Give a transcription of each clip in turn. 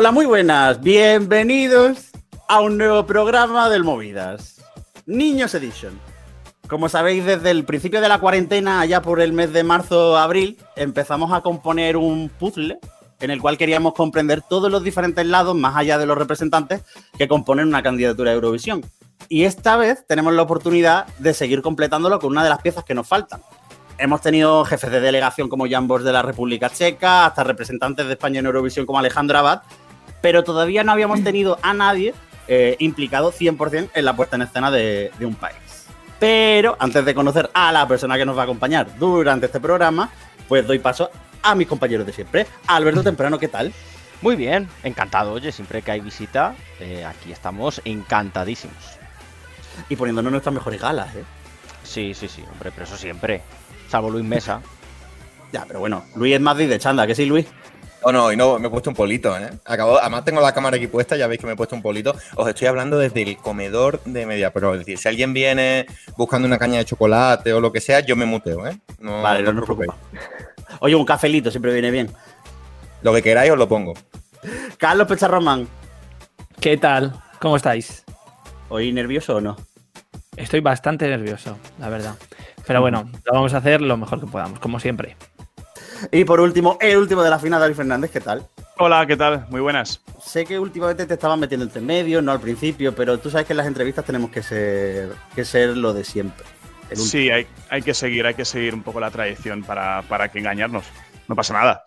Hola, muy buenas. Bienvenidos a un nuevo programa del Movidas. Niños Edition. Como sabéis, desde el principio de la cuarentena, allá por el mes de marzo-abril, empezamos a componer un puzzle en el cual queríamos comprender todos los diferentes lados, más allá de los representantes, que componen una candidatura a Eurovisión. Y esta vez tenemos la oportunidad de seguir completándolo con una de las piezas que nos faltan. Hemos tenido jefes de delegación como Jan Bosch de la República Checa, hasta representantes de España en Eurovisión como Alejandro Abad, pero todavía no habíamos tenido a nadie eh, implicado 100% en la puesta en escena de, de un país. Pero antes de conocer a la persona que nos va a acompañar durante este programa, pues doy paso a mis compañeros de siempre. Alberto Temprano, ¿qué tal? Muy bien, encantado. Oye, siempre que hay visita, eh, aquí estamos encantadísimos. Y poniéndonos nuestras mejores galas, ¿eh? Sí, sí, sí, hombre, pero eso siempre. Salvo Luis Mesa. Ya, pero bueno, Luis es más de chanda, ¿que sí, Luis? Oh, no, y no, me he puesto un polito, ¿eh? Acabo, además tengo la cámara aquí puesta, ya veis que me he puesto un polito. Os estoy hablando desde el comedor de Media Pro. Es decir, si alguien viene buscando una caña de chocolate o lo que sea, yo me muteo, ¿eh? No, vale, no, os preocupéis. Oye, un cafelito siempre viene bien. Lo que queráis os lo pongo. Carlos Pecharromán. ¿Qué tal? ¿Cómo estáis? ¿Hoy nervioso o no? Estoy bastante nervioso, la verdad. Pero bueno, lo vamos a hacer lo mejor que podamos, como siempre. Y por último, el último de la final, David Fernández, ¿qué tal? Hola, ¿qué tal? Muy buenas. Sé que últimamente te estaban metiendo entre medio, no al principio, pero tú sabes que en las entrevistas tenemos que ser, que ser lo de siempre. Sí, hay, hay, que seguir, hay que seguir un poco la tradición para, para que engañarnos. No pasa nada.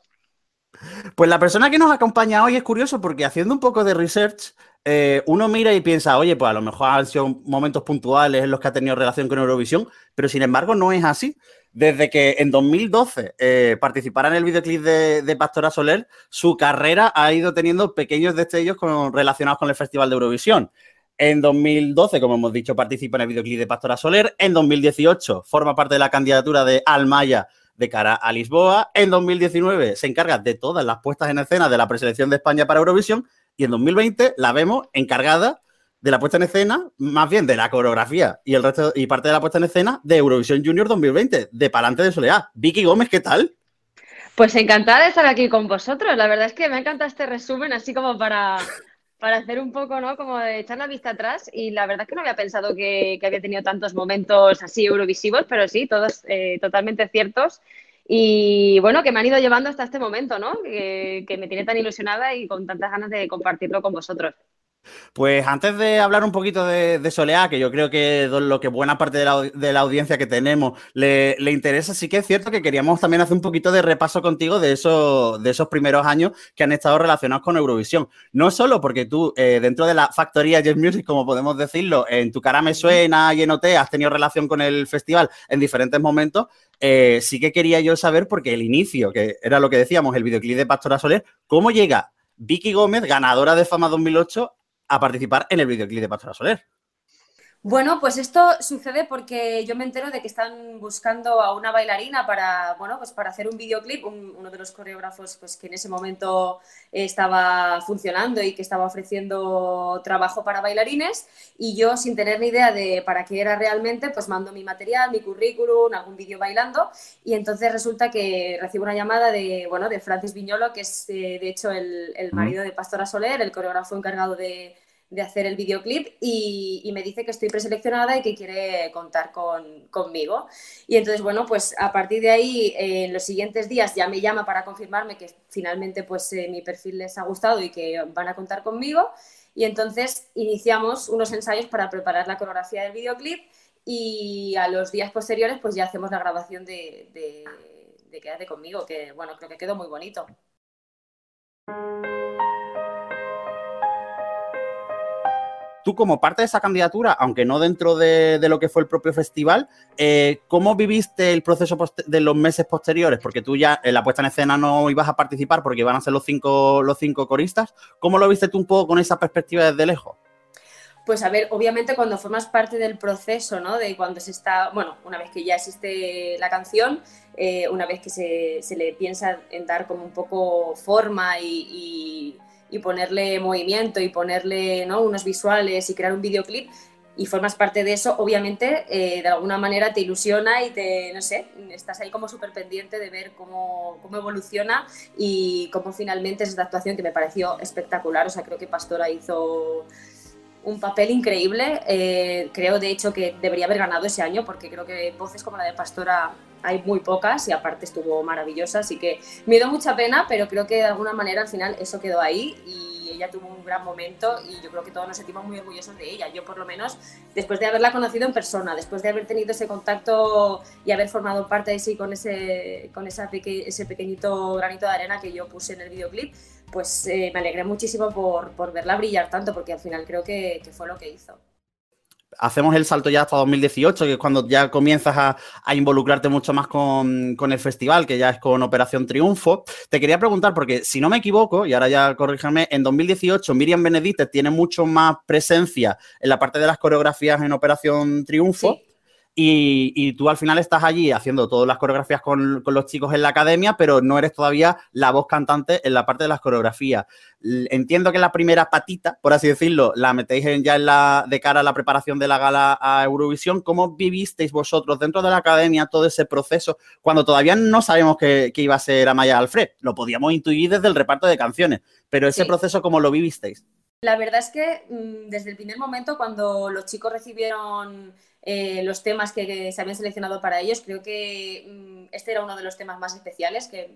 Pues la persona que nos acompaña hoy es curioso porque haciendo un poco de research, eh, uno mira y piensa, oye, pues a lo mejor han sido momentos puntuales en los que ha tenido relación con Eurovisión, pero sin embargo no es así. Desde que en 2012 eh, participara en el videoclip de, Pastora Soler, su carrera ha ido teniendo pequeños destellos relacionados con el Festival de Eurovisión. En 2012, como hemos dicho, participa en el videoclip de Pastora Soler. En 2018 forma parte de la candidatura de Almaya de cara a Lisboa. En 2019 se encarga de todas las puestas en escena de la preselección de España para Eurovisión. Y en 2020 la vemos encargada de la puesta en escena, más bien de la coreografía y el resto y parte de la puesta en escena de Eurovisión Junior 2020, de Palante de Soledad. Vicky Gómez, ¿qué tal? Pues encantada de estar aquí con vosotros. La verdad es que me encanta este resumen, así como para, para hacer un poco, ¿no? Como de echar la vista atrás. Y la verdad es que no había pensado que, había tenido tantos momentos así eurovisivos, pero sí, todos eh, totalmente ciertos. Y bueno, que me han ido llevando hasta este momento, ¿no? Que, que me tiene tan ilusionada y con tantas ganas de compartirlo con vosotros. Pues antes de hablar un poquito de, de Soleá, que yo creo que lo que buena parte de la, audiencia que tenemos le, interesa, sí que es cierto que queríamos también hacer un poquito de repaso contigo de esos, de esos primeros años que han estado relacionados con Eurovisión. No solo porque tú, eh, dentro de la factoría Jazz Music, como podemos decirlo, en tu cara me suena y en OT has tenido relación con el festival en diferentes momentos, eh, sí que quería yo saber, porque el inicio, que era lo que decíamos, el videoclip de Pastora Soler, ¿cómo llega Vicky Gómez, ganadora de Fama 2008, a participar en el videoclip de Pastora Soler. Bueno, pues esto sucede porque yo me entero de que están buscando a una bailarina para, bueno, pues para hacer un videoclip, uno de los coreógrafos pues, que en ese momento estaba funcionando y que estaba ofreciendo trabajo para bailarines. Y yo sin tener ni idea de para qué era realmente, pues mando mi material, mi currículum, algún vídeo bailando. Y entonces resulta que recibo una llamada de, bueno, de Francis Viñolo, que es eh, de hecho el marido de Pastora Soler, el coreógrafo encargado de de hacer el videoclip y, me dice que estoy preseleccionada y que quiere contar conmigo. Y entonces, bueno, pues a partir de ahí, en los siguientes días ya me llama para confirmarme que finalmente pues eh, mi perfil les ha gustado y que van a contar conmigo. Y entonces iniciamos unos ensayos para preparar la coreografía del videoclip y a los días posteriores pues ya hacemos la grabación de, de, de Quédate conmigo, que bueno, creo que quedó muy bonito. Tú como parte de esa candidatura, aunque no dentro de, lo que fue el propio festival, eh, ¿cómo viviste el proceso de los meses posteriores? Porque tú ya en la puesta en escena no ibas a participar porque iban a ser los cinco, los cinco coristas. ¿Cómo lo viste tú un poco con esa perspectiva desde lejos? Pues a ver, obviamente cuando formas parte del proceso, ¿no? De cuando se está, bueno, una vez que ya existe la canción, eh, una vez que se, le piensa en dar como un poco forma y ponerle movimiento y ponerle ¿no? unos visuales y crear un videoclip, y formas parte de eso, obviamente eh, de alguna manera te ilusiona y te, no sé, estás ahí como súper pendiente de ver cómo, cómo, evoluciona y cómo finalmente es esta actuación que me pareció espectacular. O sea, creo que Pastora hizo un papel increíble. Eh, creo, de hecho, que debería haber ganado ese año porque creo que voces como la de Pastora hay muy pocas y aparte estuvo maravillosa. Así que me dio mucha pena, pero creo que de alguna manera al final eso quedó ahí y ella tuvo un gran momento y yo creo que todos nos sentimos muy orgullosos de ella. Yo por lo menos, después de haberla conocido en persona, después de haber tenido ese contacto y haber formado parte de sí con ese, con esa ese pequeñito granito de arena que yo puse en el videoclip, pues eh, me alegré muchísimo por, por, verla brillar tanto, porque al final creo que, que fue lo que hizo hacemos el salto ya hasta 2018, que es cuando ya comienzas a, involucrarte mucho más con, el festival, que ya es con Operación Triunfo. Te quería preguntar, porque si no me equivoco, y ahora ya corríjame, en 2018 Miriam Benedicte tiene mucho más presencia en la parte de las coreografías en Operación Triunfo. Y, tú al final estás allí haciendo todas las coreografías con, los chicos en la academia, pero no eres todavía la voz cantante en la parte de las coreografías. Entiendo que la primera patita, por así decirlo, la metéis ya en la, de cara a la preparación de la gala a Eurovisión. ¿Cómo vivisteis vosotros dentro de la academia todo ese proceso cuando todavía no sabemos que, iba a ser Amaya Alfred? Lo podíamos intuir desde el reparto de canciones, pero ese proceso, ¿cómo lo vivisteis? La verdad es que mm, desde el primer momento, cuando los chicos recibieron eh, los temas que, se habían seleccionado para ellos. Creo que mm, este era uno de los temas más especiales que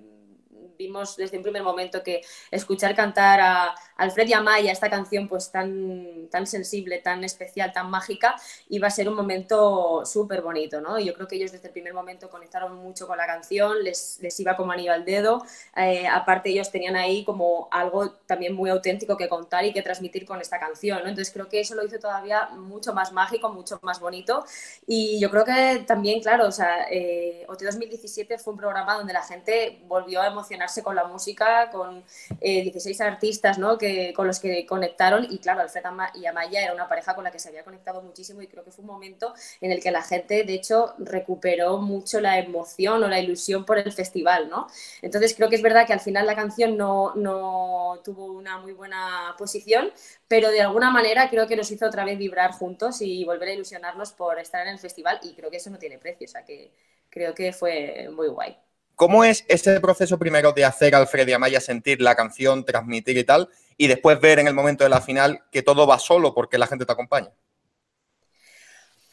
vimos desde un primer momento que escuchar cantar a Alfred y Amaya esta canción pues tan, tan sensible, tan especial, tan mágica, iba a ser un momento súper bonito, ¿no? yo creo que ellos desde el primer momento conectaron mucho con la canción, les, les iba como anillo al dedo, eh, aparte ellos tenían ahí como algo también muy auténtico que contar y que transmitir con esta canción, ¿no? Entonces creo que eso lo hizo todavía mucho más mágico, mucho más bonito y yo creo que también, claro, o sea, eh, OT 2017 fue un programa donde la gente volvió a emocionar con la música, con 16 eh, artistas ¿no? que, con los que conectaron y claro, Alfred y Amaya era una pareja con la que se había conectado muchísimo y creo que fue un momento en el que la gente de hecho recuperó mucho la emoción o la ilusión por el festival, ¿no? Entonces creo que es verdad que al final la canción no, no tuvo una muy buena posición, pero de alguna manera creo que nos hizo otra vez vibrar juntos y volver a ilusionarnos por estar en el festival y creo que eso no tiene precio, o sea que creo que fue muy guay. ¿Cómo es ese proceso primero de hacer a Alfred y Amaya sentir la canción, transmitir y tal, y después ver en el momento de la final que todo va solo porque la gente te acompaña?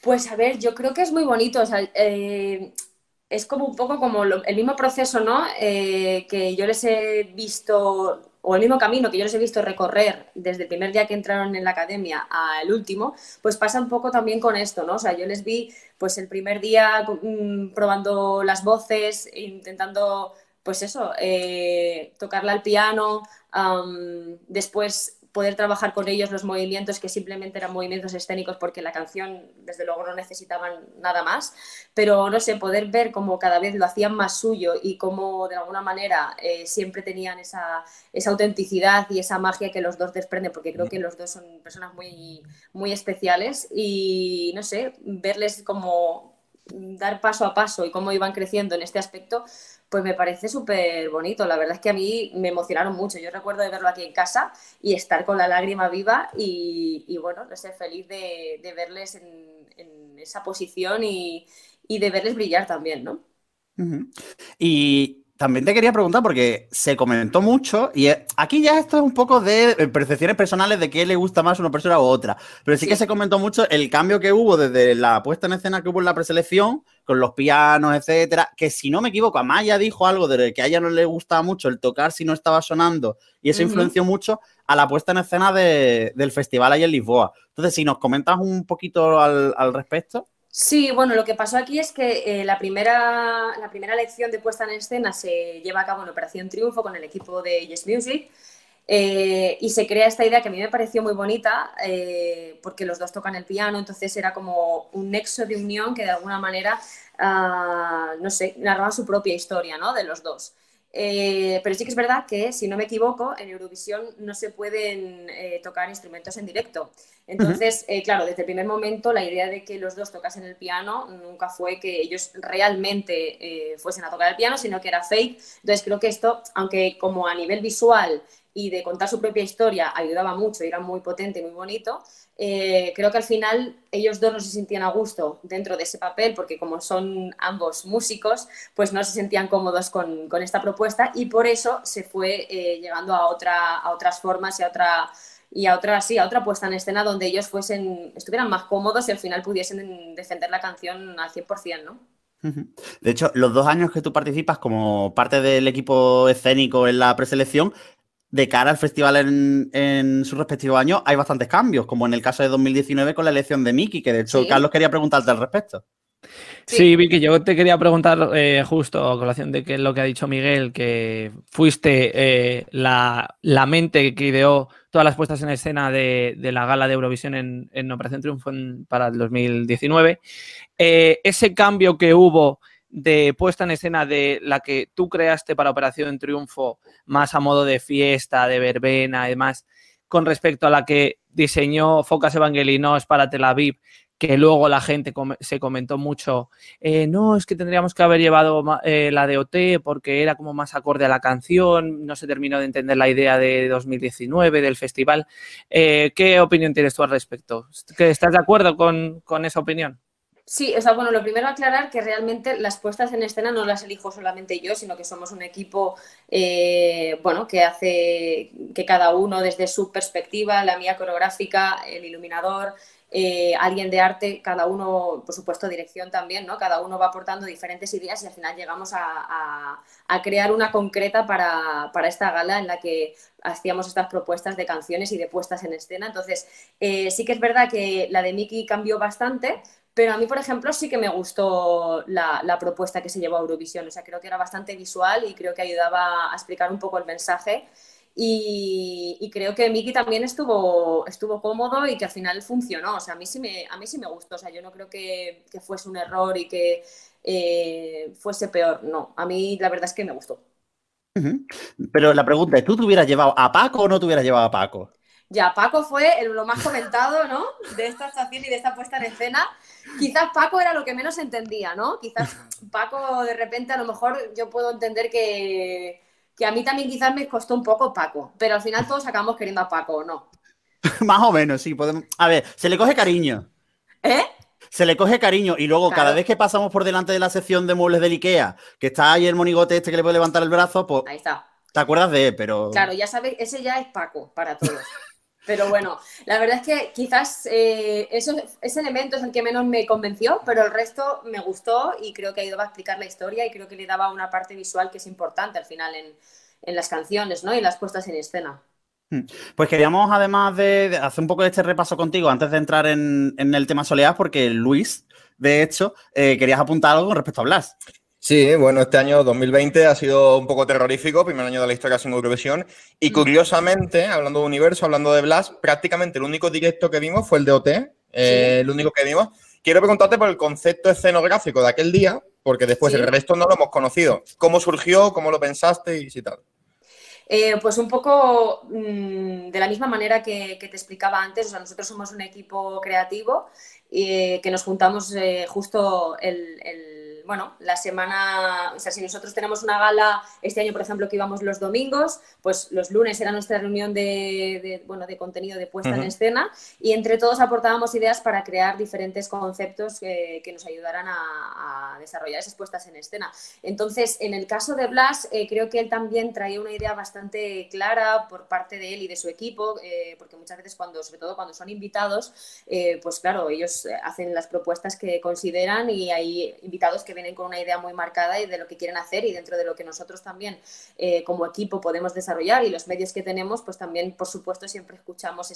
Pues a ver, yo creo que es muy bonito. Eh, es como un poco como el mismo proceso, ¿no? Eh, que yo les he visto o el mismo camino que yo les he visto recorrer desde el primer día que entraron en la academia al último, pues pasa un poco también con esto, ¿no? O sea, yo les vi pues el primer día mm, probando las voces, intentando, pues eso, eh, tocarla al piano, después poder trabajar con ellos los movimientos que simplemente eran movimientos escénicos porque la canción desde luego no necesitaban nada más, pero no sé, poder ver cómo cada vez lo hacían más suyo y cómo de alguna manera eh, siempre tenían esa, esa, autenticidad y esa magia que los dos desprenden, porque creo que los dos son personas muy, muy especiales. Y no sé, verles como dar paso a paso y cómo iban creciendo en este aspecto, pues me parece súper bonito. La verdad es que a mí me emocionaron mucho. Yo recuerdo de verlo aquí en casa y estar con la lágrima viva y, bueno, no sé, feliz de, verles en, esa posición y, de verles brillar también, ¿no? Y también te quería preguntar porque se comentó mucho y eh, aquí ya esto es un poco de eh, percepciones personales de qué le gusta más una persona u otra, pero sí, que se comentó mucho el cambio que hubo desde la puesta en escena que hubo en la preselección con los pianos, etcétera, que si no me equivoco, Amaya dijo algo de que a ella no le gustaba mucho el tocar si no estaba sonando y eso influenció mucho a la puesta en escena del festival ahí en Lisboa. Entonces, si nos comentas un poquito al respecto. Sí, bueno, lo que pasó aquí es que eh, la, primera, la primera lección de puesta en escena se lleva a cabo en Operación Triunfo con el equipo de Yes Music eh, y se crea esta idea que a mí me pareció muy bonita eh, porque los dos tocan el piano, entonces era como un nexo de unión que de alguna manera, ah, no sé, narraba su propia historia, ¿no? De los dos. Eh, pero sí que es verdad que, si no me equivoco, en Eurovisión no se pueden eh, tocar instrumentos en directo. Entonces, eh, claro, desde el primer momento la idea de que los dos tocasen el piano nunca fue que ellos realmente fuesen a tocar el piano, sino que era fake. Entonces, creo que esto, aunque como a nivel visual y de contar su propia historia ayudaba mucho y era muy potente y muy bonito, eh, creo que al final ellos dos no se sentían a gusto dentro de ese papel porque como son ambos músicos, pues no se sentían cómodos con, esta propuesta y por eso se fue eh, llegando a, otra, a otras formas y a otra y a otra, sí, a otra puesta en escena donde ellos fuesen, estuvieran más cómodos y al final pudiesen defender la canción al 100%, ¿no? De hecho, los dos años que tú participas como parte del equipo escénico en la preselección, de cara al festival en, su respectivo año, hay bastantes cambios, como en el caso de 2019 con la elección de Miki, que de hecho Carlos quería preguntarte al respecto. Sí, Vicky, yo te quería preguntar eh, justo a colación de que lo que ha dicho Miguel, que fuiste eh, la, mente que ideó todas las puestas en escena de, la gala de Eurovisión en, Operación Triunfo para el 2019. Eh, ese cambio que hubo de puesta en escena de la que tú creaste para Operación Triunfo, más a modo de fiesta, de verbena, además, con respecto a la que diseñó Focas Evangelinos para Tel Aviv, que luego la gente se comentó mucho, eh, no, es que tendríamos que haber llevado eh, la de OT porque era como más acorde a la canción, no se terminó de entender la idea de 2019 del festival. Eh, ¿Qué opinión tienes tú al respecto? ¿Estás de acuerdo con, con esa opinión? Sí, o sea, bueno, lo primero aclarar que realmente las puestas en escena no las elijo solamente yo, sino que somos un equipo, bueno, que hace que cada uno desde su perspectiva, la mía coreográfica, el iluminador, eh, alguien de arte, cada uno, por supuesto, dirección también, ¿no? Cada uno va aportando diferentes ideas y al final llegamos a, crear una concreta para, esta gala en la que hacíamos estas propuestas de canciones y de puestas en escena. Entonces, eh, sí que es verdad que la de Mickey cambió bastante, pero a mí, por ejemplo, sí que me gustó la, propuesta que se llevó a Eurovisión. O sea, creo que era bastante visual y creo que ayudaba a explicar un poco el mensaje y, creo que Miki también estuvo, estuvo cómodo y que al final funcionó. O sea, a mí sí me, a mí sí me gustó. O sea, yo no creo que, fuese un error y que eh, fuese peor. No, a mí la verdad es que me gustó. Pero la pregunta es, ¿tú te hubieras llevado a Paco o no te hubieras llevado a Paco? Ya, Paco fue lo más comentado, ¿no? De esta estación y de esta puesta en escena. Quizás Paco era lo que menos entendía, ¿no? Quizás Paco de repente a lo mejor yo puedo entender que, que a mí también quizás me costó un poco Paco, pero al final todos acabamos queriendo a Paco, ¿no? Más o menos, sí, podemos. A ver, se le coge cariño. ¿Eh? Se le coge cariño y luego cada vez que pasamos por delante de la sección de muebles del Ikea, que está ahí el monigote este que le puede levantar el brazo, pues. Ahí está. ¿Te acuerdas de él? Pero. Claro, ya sabes, ese ya es Paco para todos. Pero bueno, la verdad es que quizás eh, ese elemento es el que menos me convenció, pero el resto me gustó y creo que ayudaba a explicar la historia y creo que le daba una parte visual que es importante al final en, las canciones ¿no? y las puestas en escena. Hmm. Pues queríamos, además de, hacer un poco de este repaso contigo antes de entrar en, el tema soleado, porque Luis, de hecho, eh, querías apuntar algo con respecto a Blas. Sí, bueno, este año 2020 ha sido un poco terrorífico, primer año de la historia sin Eurovisión. Y mm. curiosamente, hablando de universo, hablando de Blas, prácticamente el único directo que vimos fue el de OT, eh, el único que vimos. Quiero preguntarte por el concepto escenográfico de aquel día, porque después el resto no lo hemos conocido. ¿Cómo surgió? ¿Cómo lo pensaste? Y si tal. Eh, pues un poco mm, de la misma manera que, te explicaba antes, o sea, nosotros somos un equipo creativo eh, que nos juntamos justo el bueno, la semana, o sea, si nosotros tenemos una gala, este año, por ejemplo, que íbamos los domingos, pues los lunes era nuestra reunión de, bueno, de contenido de puesta en escena y entre todos aportábamos ideas para crear diferentes conceptos que, nos ayudaran a, desarrollar esas puestas en escena. Entonces, en el caso de Blas, eh, creo que él también traía una idea bastante clara por parte de él y de su equipo, eh, porque muchas veces cuando, sobre todo cuando son invitados, eh, pues claro, ellos hacen las propuestas que consideran y hay invitados que vienen con una idea muy marcada y de lo que quieren hacer y dentro de lo que nosotros también eh, como equipo podemos desarrollar y los medios que tenemos, pues también, por supuesto, siempre escuchamos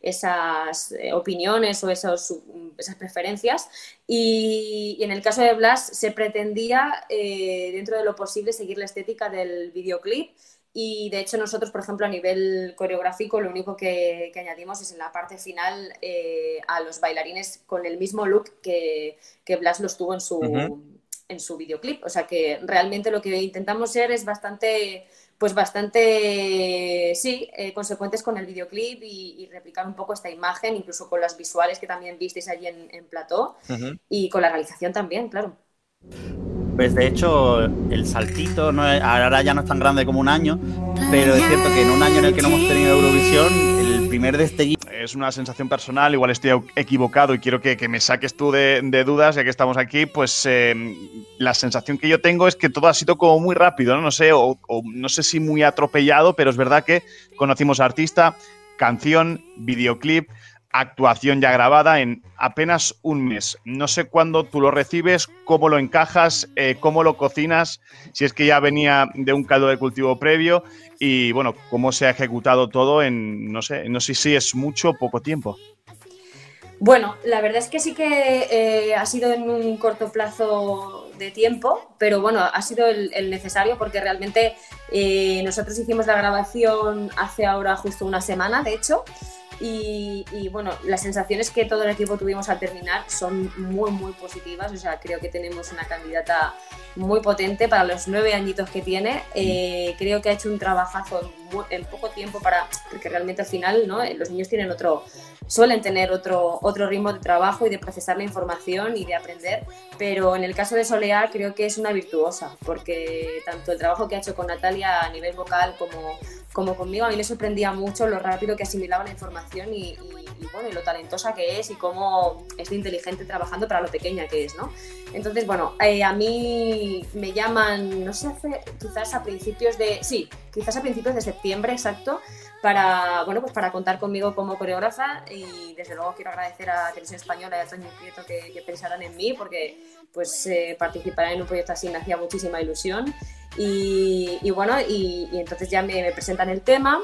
esas eh, opiniones o esos, esas preferencias. Y, en el caso de Blas se pretendía, eh, dentro de lo posible, seguir la estética del videoclip. Y de hecho nosotros, por ejemplo, a nivel coreográfico, lo único que, añadimos es en la parte final a los bailarines con el mismo look que, que Blas los tuvo en su, en su videoclip. O sea que realmente lo que intentamos ser es bastante, pues bastante, sí, eh, consecuentes con el videoclip y, replicar un poco esta imagen, incluso con las visuales que también visteis allí en, en plató y con la realización también, claro. Pues de hecho, el saltito no ahora ya no es tan grande como un año, pero es cierto que en un año en el que no hemos tenido Eurovisión, el primer destello es una sensación personal, igual estoy equivocado y quiero que, que me saques tú de, dudas, ya que estamos aquí, pues eh, la sensación que yo tengo es que todo ha sido como muy rápido, ¿no? No sé, o, no sé si muy atropellado, pero es verdad que conocimos artista, canción, videoclip, actuación ya grabada en apenas un mes. No sé cuándo tú lo recibes, cómo lo encajas, eh, cómo lo cocinas, si es que ya venía de un caldo de cultivo previo y bueno, cómo se ha ejecutado todo en, no sé, no sé si es mucho o poco tiempo. Bueno, la verdad es que sí que eh, ha sido en un corto plazo de tiempo, pero bueno, ha sido el, necesario porque realmente eh, nosotros hicimos la grabación hace ahora justo una semana, de hecho, y, y, bueno, las sensaciones que todo el equipo tuvimos al terminar son muy, muy positivas. O sea, creo que tenemos una candidata muy potente para los nueve añitos que tiene. Eh, creo que ha hecho un trabajazo en, poco tiempo para. Porque realmente al final, ¿no? Los niños tienen otro. suelen tener otro, otro ritmo de trabajo y de procesar la información y de aprender. Pero en el caso de Soleá, creo que es una virtuosa. Porque tanto el trabajo que ha hecho con Natalia a nivel vocal como como conmigo, a mí me sorprendía mucho lo rápido que asimilaba la información y, y, y, bueno, y lo talentosa que es y cómo es de inteligente trabajando para lo pequeña que es, ¿no? Entonces, bueno, eh, a mí me llaman, no sé, quizás a principios de, sí, quizás a principios de septiembre, exacto, para, bueno, pues para contar conmigo como coreógrafa y desde luego quiero agradecer a Televisión Española y a Toño Prieto que, que pensaran en mí porque pues eh, participar en un proyecto así me hacía muchísima ilusión y, y bueno, y, y, entonces ya me, me, presentan el tema.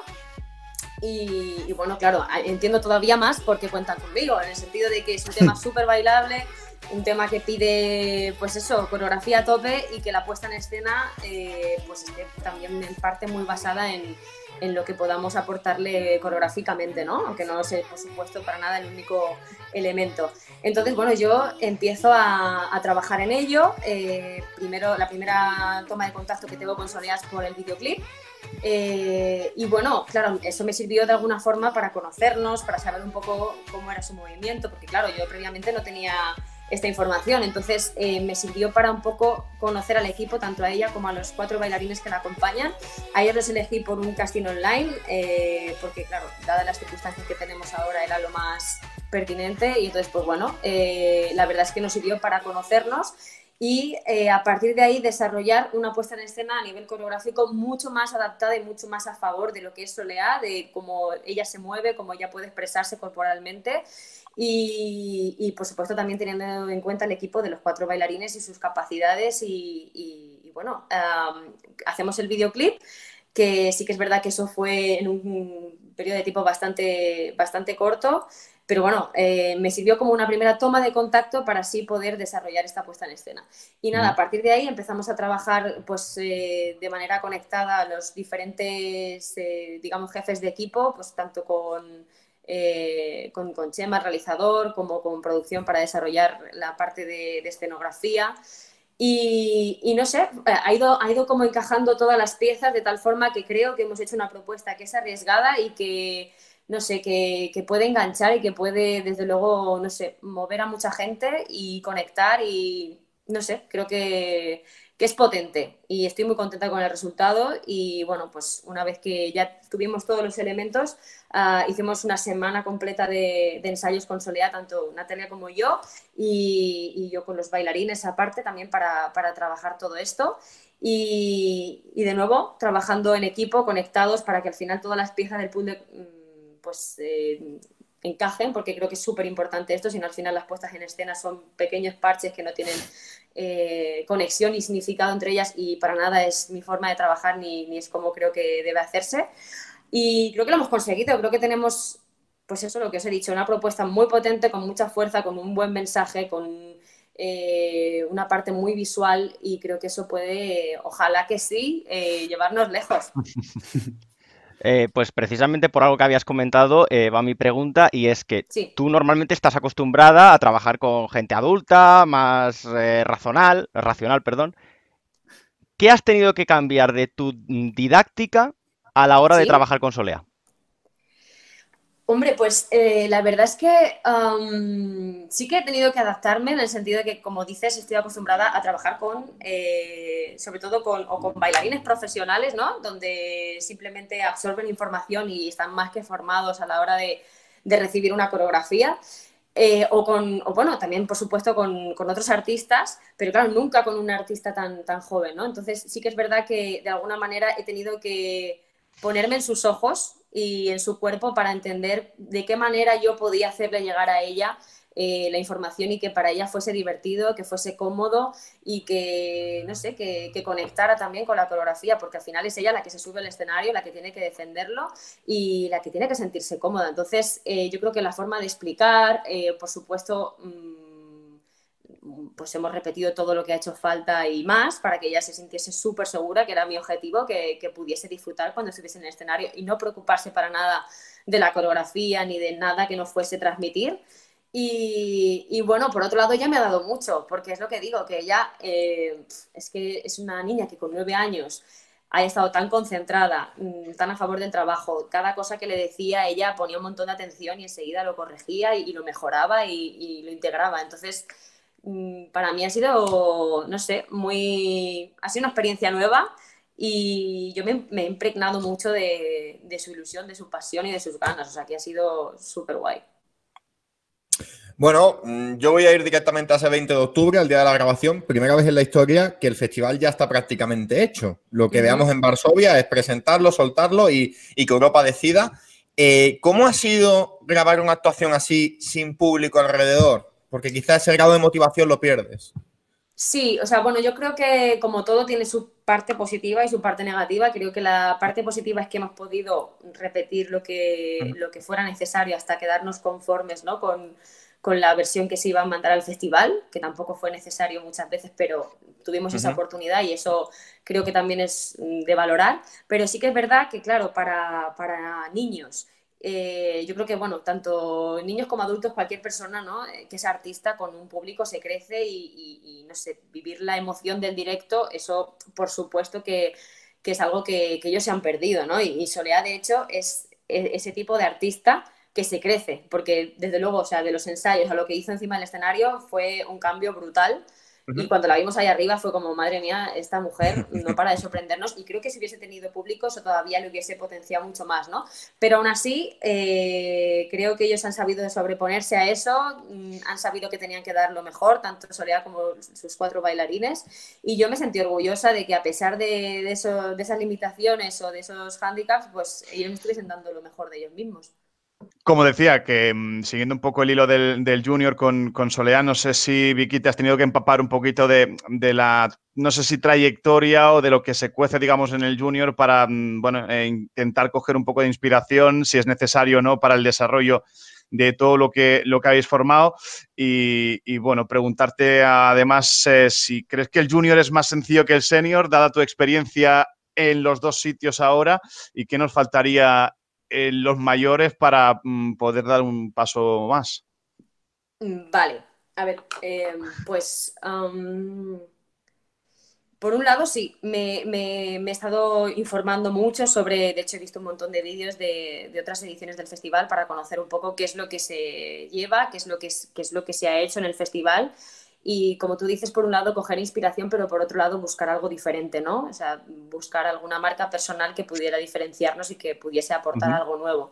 Y, y, bueno, claro, entiendo todavía más porque cuentan conmigo, en el sentido de que es un tema súper bailable, un tema que pide, pues eso, coreografía a tope y que la puesta en escena, eh, pues esté también en parte muy basada en, en lo que podamos aportarle coreográficamente, ¿no? Aunque no sé, por supuesto, para nada el único elemento. Entonces, bueno, yo empiezo a, a trabajar en ello. Eh, primero, la primera toma de contacto que tengo con Soleas por el videoclip. Eh, y bueno, claro, eso me sirvió de alguna forma para conocernos, para saber un poco cómo era su movimiento, porque claro, yo previamente no tenía esta información. Entonces eh, me sirvió para un poco conocer al equipo, tanto a ella como a los cuatro bailarines que la acompañan. A ellos los elegí por un casting online, eh, porque claro, dadas las circunstancias que tenemos ahora era lo más pertinente y entonces pues bueno, eh, la verdad es que nos sirvió para conocernos y eh, a partir de ahí desarrollar una puesta en escena a nivel coreográfico mucho más adaptada y mucho más a favor de lo que es Soleá, de cómo ella se mueve, cómo ella puede expresarse corporalmente y, y, por supuesto también teniendo en cuenta el equipo de los cuatro bailarines y sus capacidades y, y, y bueno, um, hacemos el videoclip que sí que es verdad que eso fue en un periodo de tiempo bastante, bastante corto, pero bueno, eh, me sirvió como una primera toma de contacto para así poder desarrollar esta puesta en escena. Y nada, a partir de ahí empezamos a trabajar pues, eh, de manera conectada a los diferentes, eh, digamos, jefes de equipo, pues tanto con, con, con, Chema, realizador, como con producción para desarrollar la parte de, de escenografía. Y, y, no sé, ha ido, ha ido como encajando todas las piezas de tal forma que creo que hemos hecho una propuesta que es arriesgada y que no sé, que, que, puede enganchar y que puede, desde luego, no sé, mover a mucha gente y conectar y, no sé, creo que, que es potente. Y estoy muy contenta con el resultado y bueno, pues una vez que ya tuvimos todos los elementos, uh, hicimos una semana completa de, ensayos con Soledad, tanto Natalia como yo y, y yo con los bailarines aparte también para, para trabajar todo esto. Y, y, de nuevo trabajando en equipo, conectados para que al final todas las piezas del puzzle pues eh, encajen, porque creo que es súper importante esto, si no al final las puestas en escena son pequeños parches que no tienen eh, conexión y significado entre ellas y para nada es mi forma de trabajar ni, ni, es como creo que debe hacerse. Y creo que lo hemos conseguido, creo que tenemos, pues eso, lo que os he dicho, una propuesta muy potente, con mucha fuerza, con un buen mensaje, con eh, una parte muy visual y creo que eso puede, ojalá que sí, eh, llevarnos lejos. Eh, pues precisamente por algo que habías comentado eh, va mi pregunta y es que sí. tú normalmente estás acostumbrada a trabajar con gente adulta, más eh, racional, racional, perdón. ¿Qué has tenido que cambiar de tu didáctica a la hora ¿Sí? de trabajar con Solea? Hombre, pues eh, la verdad es que sí que he tenido que adaptarme en el sentido de que, como dices, estoy acostumbrada a trabajar con eh, sobre todo con, bailarines profesionales, ¿no? Donde simplemente absorben información y están más que formados a la hora de, recibir una coreografía. Eh, o con, o bueno, también por supuesto con, con, otros artistas, pero claro, nunca con un artista tan, tan joven, ¿no? Entonces sí que es verdad que de alguna manera he tenido que ponerme en sus ojos y en su cuerpo para entender de qué manera yo podía hacerle llegar a ella eh, la información y que para ella fuese divertido, que fuese cómodo y que, no sé, que, conectara también con la coreografía, porque al final es ella la que se sube al escenario, la que tiene que defenderlo y la que tiene que sentirse cómoda. Entonces, eh, yo creo que la forma de explicar, eh, por supuesto... Mm, pues hemos repetido todo lo que ha hecho falta y más para que ella se sintiese súper segura, que era mi objetivo, que, que, pudiese disfrutar cuando estuviese en el escenario y no preocuparse para nada de la coreografía ni de nada que no fuese transmitir. Y, bueno, por otro lado ya me ha dado mucho, porque es lo que digo, que ella eh, es que es una niña que con nueve años ha estado tan concentrada, mm, tan a favor del trabajo, cada cosa que le decía ella ponía un montón de atención y enseguida lo corregía y, lo mejoraba y, lo integraba. Entonces, para mí ha sido, no sé, muy, ha sido una experiencia nueva y yo me, me he impregnado mucho de, de su ilusión, de su pasión y de sus ganas, o sea que ha sido súper guay. Bueno, mm, yo voy a ir directamente a ese 20 de octubre, al día de la grabación. Primera vez en la historia que el festival ya está prácticamente hecho. Lo que veamos en Varsovia es presentarlo, soltarlo y, que Europa decida. Eh, ¿Cómo ha sido grabar una actuación así sin público alrededor? Porque quizás ese grado de motivación lo pierdes. Sí, o sea, bueno, yo creo que como todo tiene su parte positiva y su parte negativa. Creo que la parte positiva es que hemos podido repetir lo que, lo que fuera necesario hasta quedarnos conformes ¿no? con, con la versión que se iba a mandar al festival, que tampoco fue necesario muchas veces, pero tuvimos esa oportunidad y eso creo que también es mm, de valorar. Pero sí que es verdad que, claro, para, para niños, eh, yo creo que, bueno, tanto niños como adultos, cualquier persona ¿no? Eh, que sea artista con un público se crece y, no sé, vivir la emoción del directo, eso por supuesto que, que es algo que, que, ellos se han perdido, ¿no? Y, y Soleá, de hecho, es e, ese tipo de artista que se crece, porque desde luego, o sea, de los ensayos a lo que hizo encima del escenario fue un cambio brutal. Y cuando la vimos ahí arriba fue como, madre mía, esta mujer no para de sorprendernos. Y creo que si hubiese tenido público, eso todavía le hubiese potenciado mucho más, ¿no? Pero aún así, eh, creo que ellos han sabido sobreponerse a eso, mm, han sabido que tenían que dar lo mejor, tanto Soledad como sus cuatro bailarines. Y yo me sentí orgullosa de que a pesar de, eso, de esas limitaciones o de esos handicaps, pues ellos estuviesen dando lo mejor de ellos mismos. Como decía, que mm, siguiendo un poco el hilo del, Junior con, con Soleá, no sé si Vicky te has tenido que empapar un poquito de, la, no sé si trayectoria o de lo que se cuece, digamos, en el Junior para, mm, bueno, eh, intentar coger un poco de inspiración, si es necesario o no, para el desarrollo de todo lo que, lo que habéis formado. Y, bueno, preguntarte además eh, si crees que el Junior es más sencillo que el Senior, dada tu experiencia en los dos sitios ahora, y qué nos faltaría los mayores para mm, poder dar un paso más. Mm, vale, a ver, em, pues por un lado sí, me, he estado informando mucho sobre, de hecho he visto un montón de vídeos de, otras ediciones del festival para conocer un poco qué es lo que se lleva, qué es lo que, qué es lo que se ha hecho en el festival y como tú dices, por un lado coger inspiración, pero por otro lado buscar algo diferente, ¿no? O sea, buscar alguna marca personal que pudiera diferenciarnos y que pudiese aportar algo nuevo.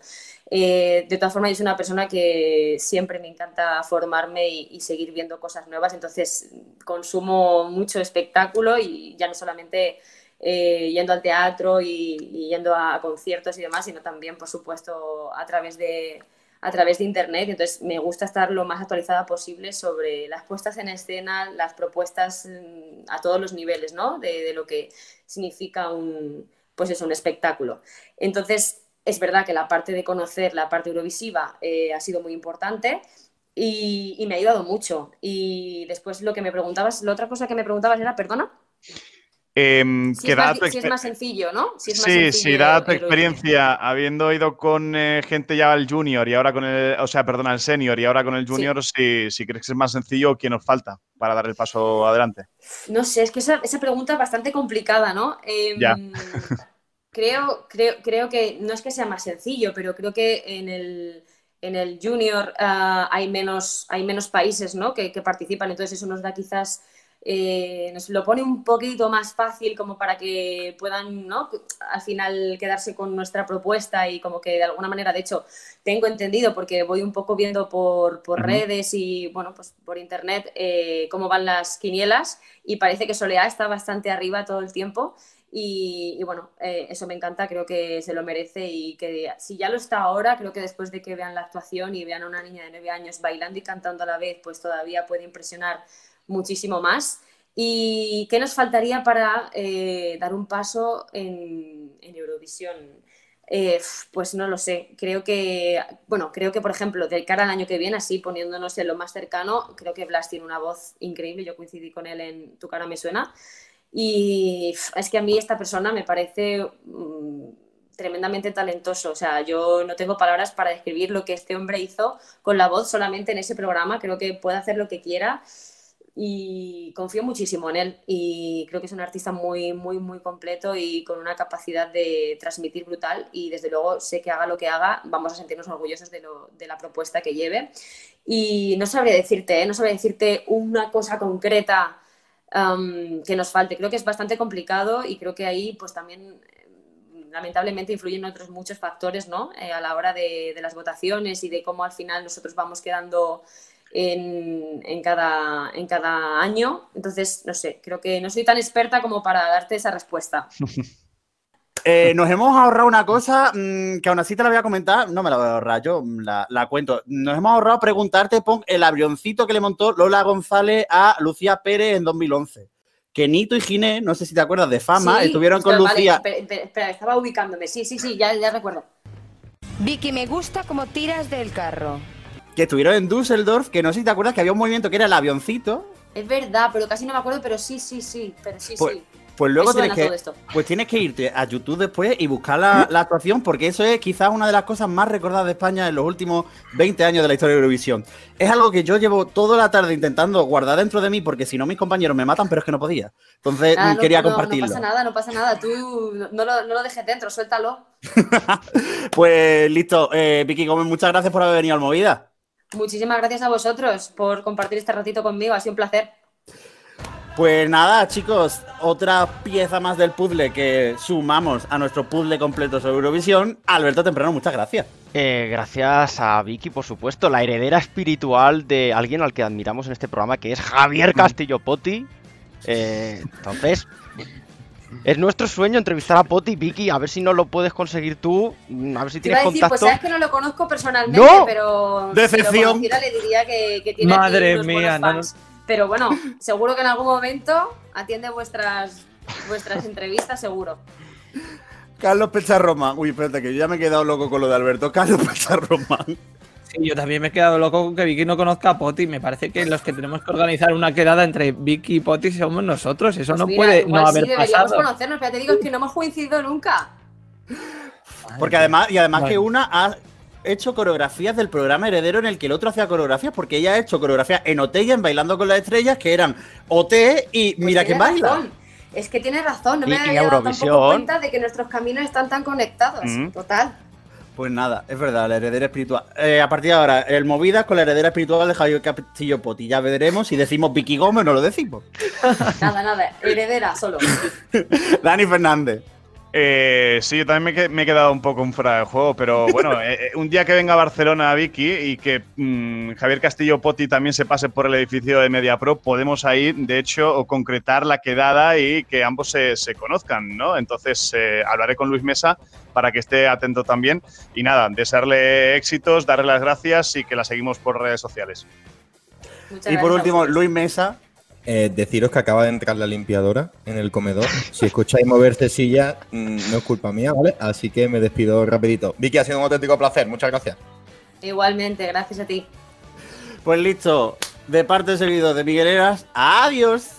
Eh, de todas formas, yo soy una persona que siempre me encanta formarme y, seguir viendo cosas nuevas, entonces consumo mucho espectáculo y ya no solamente eh, yendo al teatro y yendo a conciertos y demás, sino también, por supuesto, a través de a través de Internet. Entonces, me gusta estar lo más actualizada posible sobre las puestas en escena, las propuestas mm, a todos los niveles, ¿no? De, lo que significa un, pues es un espectáculo. Entonces, es verdad que la parte de conocer la parte eurovisiva eh, ha sido muy importante. Y, me ha ayudado mucho. Y después lo que me preguntabas, la otra cosa que me preguntabas era, perdona. Em, si, es más, sencillo, ¿no? sí, sí, da tu experiencia, habiendo ido con eh, gente ya al junior y ahora con el, o sea, perdona, el senior y ahora con el junior, si, si, crees que es más sencillo, ¿qué nos falta para dar el paso adelante? No sé, es que esa, pregunta es bastante complicada, ¿no? Em, creo, creo, creo que no es que sea más sencillo, pero creo que en el, en el junior ah, hay, menos, hay menos países ¿no? que, que participan, entonces eso nos da quizás eh, nos lo pone un poquito más fácil como para que puedan, ¿no? Al final quedarse con nuestra propuesta y como que de alguna manera, de hecho, tengo entendido porque voy un poco viendo por, por redes y, bueno, pues por internet eh, cómo van las quinielas y parece que Soleá está bastante arriba todo el tiempo. Y, bueno, eh, eso me encanta, creo que se lo merece y que si ya lo está ahora, creo que después de que vean la actuación y vean a una niña de nueve años bailando y cantando a la vez, pues todavía puede impresionar muchísimo más. ¿Y qué nos faltaría para eh, dar un paso en, Eurovisión? Eh, pues no lo sé. Creo que, bueno, creo que, por ejemplo, de cara al año que viene, así poniéndonos en lo más cercano, creo que Blas tiene una voz increíble. Yo coincidí con él en Tu cara me suena. Y es que a mí esta persona me parece mm, tremendamente talentoso. O sea, yo no tengo palabras para describir lo que este hombre hizo con la voz solamente en ese programa. Creo que puede hacer lo que quiera y confío muchísimo en él y creo que es un artista muy, muy, muy completo y con una capacidad de transmitir brutal y desde luego sé que haga lo que haga, vamos a sentirnos orgullosos de, lo, de la propuesta que lleve y no sabría decirte, ¿eh? no sabría decirte una cosa concreta que nos falte, creo que es bastante complicado y creo que ahí pues también lamentablemente influyen otros muchos factores ¿no? Eh, a la hora de, de las votaciones y de cómo al final nosotros vamos quedando en, cada, en cada año. Entonces, no sé, creo que no soy tan experta como para darte esa respuesta. Eh, nos hemos ahorrado una cosa mm, que aún así te la voy a comentar, no me la voy a ahorrar, yo la, la cuento. Nos hemos ahorrado preguntarte pon el avioncito que le montó Lola González a Lucía Pérez en 2011. Que Nito y Ginés, no sé si te acuerdas de fama, estuvieron con Lucía. Espera, estaba ubicándome. Sí, sí, sí, ya, ya recuerdo. Vicky, me gusta cómo tiras del carro que estuvieron en Düsseldorf, que no sé si te acuerdas que había un movimiento que era el avioncito. Es verdad, pero casi no me acuerdo, pero sí, sí, sí, pero sí, pues, sí. Pues luego tienes que, pues tienes que irte a YouTube después y buscar la, la, actuación, porque eso es quizás una de las cosas más recordadas de España en los últimos 20 años de la historia de Eurovisión. Es algo que yo llevo toda la tarde intentando guardar dentro de mí, porque si no mis compañeros me matan, pero es que no podía. Entonces ah, quería compartirlo. No pasa nada, no pasa nada. Tú no lo, no lo dejes dentro, suéltalo. pues listo. Eh, Vicky Gómez, muchas gracias por haber venido al Movida. Muchísimas gracias a vosotros por compartir este ratito conmigo, ha sido un placer. Pues nada, chicos, otra pieza más del puzzle que sumamos a nuestro puzzle completo sobre Eurovisión. Alberto Temprano, muchas gracias. Eh, gracias a Vicky, por supuesto, la heredera espiritual de alguien al que admiramos en este programa, que es Javier Castillo Potti. Eh, entonces, es nuestro sueño entrevistar a Poti, Vicky, a ver si no lo puedes conseguir tú, a ver si tienes decir, Pues sabes que no lo conozco personalmente, pero Decepción. Si le diría que, tiene Madre mía, Pero bueno, seguro que en algún momento atiende vuestras vuestras entrevistas, seguro. Carlos Pecharromán. Uy, espérate, que yo ya me he quedado loco con lo de Alberto. Carlos Pecharromán. Sí, yo también me he quedado loco con que Vicky no conozca a Poti. Me parece que los que tenemos que organizar una quedada entre Vicky y Poti somos nosotros. Eso pues no puede no haber sí, deberíamos conocernos, pero te digo que no hemos coincidido nunca. Porque además, y además que una ha hecho coreografías del programa heredero en el que el otro hacía coreografías, porque ella ha hecho coreografías en OT y en Bailando con las Estrellas, que eran OT y pues mira que baila. Es que tiene razón, no me había dado tampoco cuenta de que nuestros caminos están tan conectados. Mm. Total. Pues nada, es verdad, la heredera espiritual. Eh, a partir de ahora, el Movidas con la heredera espiritual de Javier Castillo Poti. Ya veremos si decimos Vicky Gómez o no lo decimos. nada, nada, heredera solo. Dani Fernández. Eh, sí, yo también me, he quedado un poco fuera de juego, pero bueno, eh, eh, un día que venga a Barcelona Vicky y que mm, Javier Castillo Poti también se pase por el edificio de MediaPro, podemos ahí, de hecho, concretar la quedada y que ambos se, conozcan, ¿no? Entonces, hablaré con Luis Mesa para que esté atento también. Y nada, desearle éxitos, darle las gracias y que la seguimos por redes sociales. y por último, Luis Mesa, eh, deciros que acaba de entrar la limpiadora en el comedor. Si escucháis moverse silla, mm, no es culpa mía, ¿vale? Así que me despido rapidito. Vicky, ha sido un auténtico placer. Muchas gracias. Igualmente, gracias a ti. Pues listo. De parte de seguido de Miguel Eras, adiós.